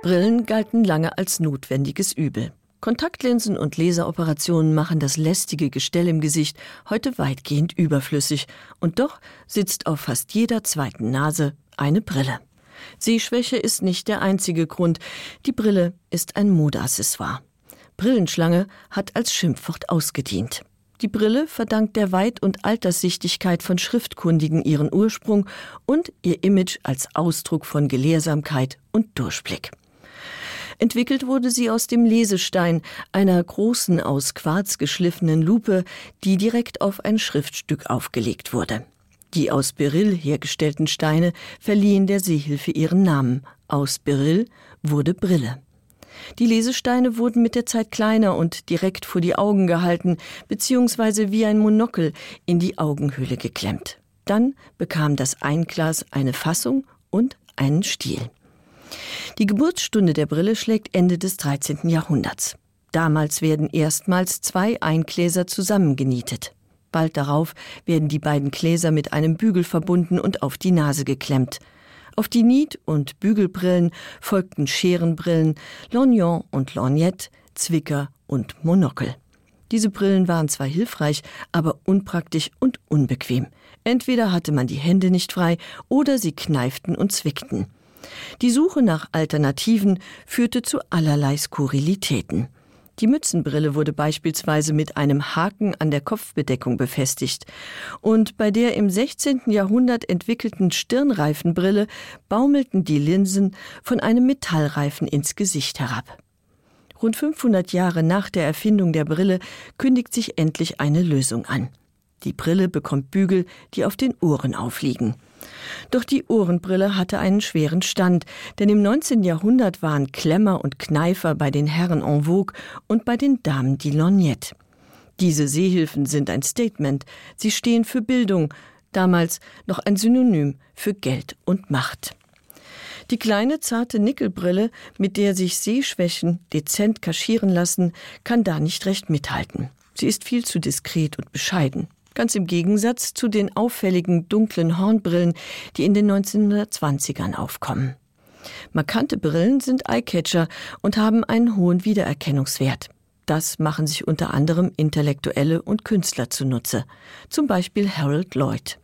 Brillen galten lange als notwendiges Übel. Kontaktlinsen und Laseroperationen machen das lästige Gestell im Gesicht heute weitgehend überflüssig, und doch sitzt auf fast jeder zweiten Nase eine Brille. Sehschwäche ist nicht der einzige Grund, die Brille ist ein Modeaccessoire. Brillenschlange hat als Schimpfwort ausgedient. Die Brille verdankt der Weit- und Alterssichtigkeit von Schriftkundigen ihren Ursprung und ihr Image als Ausdruck von Gelehrsamkeit und Durchblick. Entwickelt wurde sie aus dem Lesestein, einer großen aus Quarz geschliffenen Lupe, die direkt auf ein Schriftstück aufgelegt wurde. Die aus Beryl hergestellten Steine verliehen der Seehilfe ihren Namen. Aus Beryl wurde Brille. Die Lesesteine wurden mit der Zeit kleiner und direkt vor die Augen gehalten, beziehungsweise wie ein Monokel in die Augenhöhle geklemmt. Dann bekam das Einglas eine Fassung und einen Stiel. Die Geburtsstunde der Brille schlägt Ende des 13. Jahrhunderts. Damals werden erstmals zwei Eingläser zusammengenietet. Bald darauf werden die beiden Gläser mit einem Bügel verbunden und auf die Nase geklemmt. Auf die Niet- und Bügelbrillen folgten Scherenbrillen, Lorgnon und Lorgnette, Zwicker und Monokel. Diese Brillen waren zwar hilfreich, aber unpraktisch und unbequem. Entweder hatte man die Hände nicht frei oder sie kneiften und zwickten. Die Suche nach Alternativen führte zu allerlei Skurrilitäten. Die Mützenbrille wurde beispielsweise mit einem Haken an der Kopfbedeckung befestigt, und bei der im 16. Jahrhundert entwickelten Stirnreifenbrille baumelten die Linsen von einem Metallreifen ins Gesicht herab. Rund 500 Jahre nach der Erfindung der Brille kündigt sich endlich eine Lösung an. Die Brille bekommt Bügel, die auf den Ohren aufliegen. Doch die Ohrenbrille hatte einen schweren Stand, denn im 19. Jahrhundert waren Klemmer und Kneifer bei den Herren en vogue und bei den Damen die Lorgnette. Diese Seehilfen sind ein Statement, sie stehen für Bildung, damals noch ein Synonym für Geld und Macht. Die kleine zarte Nickelbrille, mit der sich Sehschwächen dezent kaschieren lassen, kann da nicht recht mithalten. Sie ist viel zu diskret und bescheiden ganz im Gegensatz zu den auffälligen dunklen Hornbrillen, die in den 1920ern aufkommen. Markante Brillen sind Eyecatcher und haben einen hohen Wiedererkennungswert. Das machen sich unter anderem Intellektuelle und Künstler zunutze, zum Beispiel Harold Lloyd.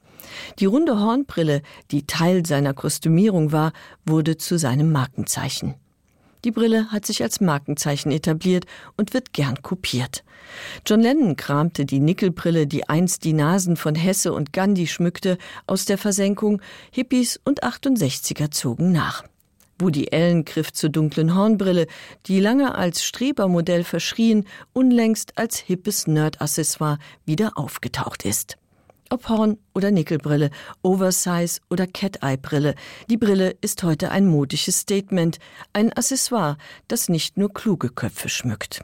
Die runde Hornbrille, die Teil seiner Kostümierung war, wurde zu seinem Markenzeichen. Die Brille hat sich als Markenzeichen etabliert und wird gern kopiert. John Lennon kramte die Nickelbrille, die einst die Nasen von Hesse und Gandhi schmückte, aus der Versenkung, Hippies und 68er zogen nach. Woody Allen griff zur dunklen Hornbrille, die lange als Strebermodell verschrien, unlängst als hippes Nerd-Accessoire wieder aufgetaucht ist. Ob Horn oder Nickelbrille, Oversize oder Cat-Eye-Brille, die Brille ist heute ein modisches Statement, ein Accessoire, das nicht nur kluge Köpfe schmückt.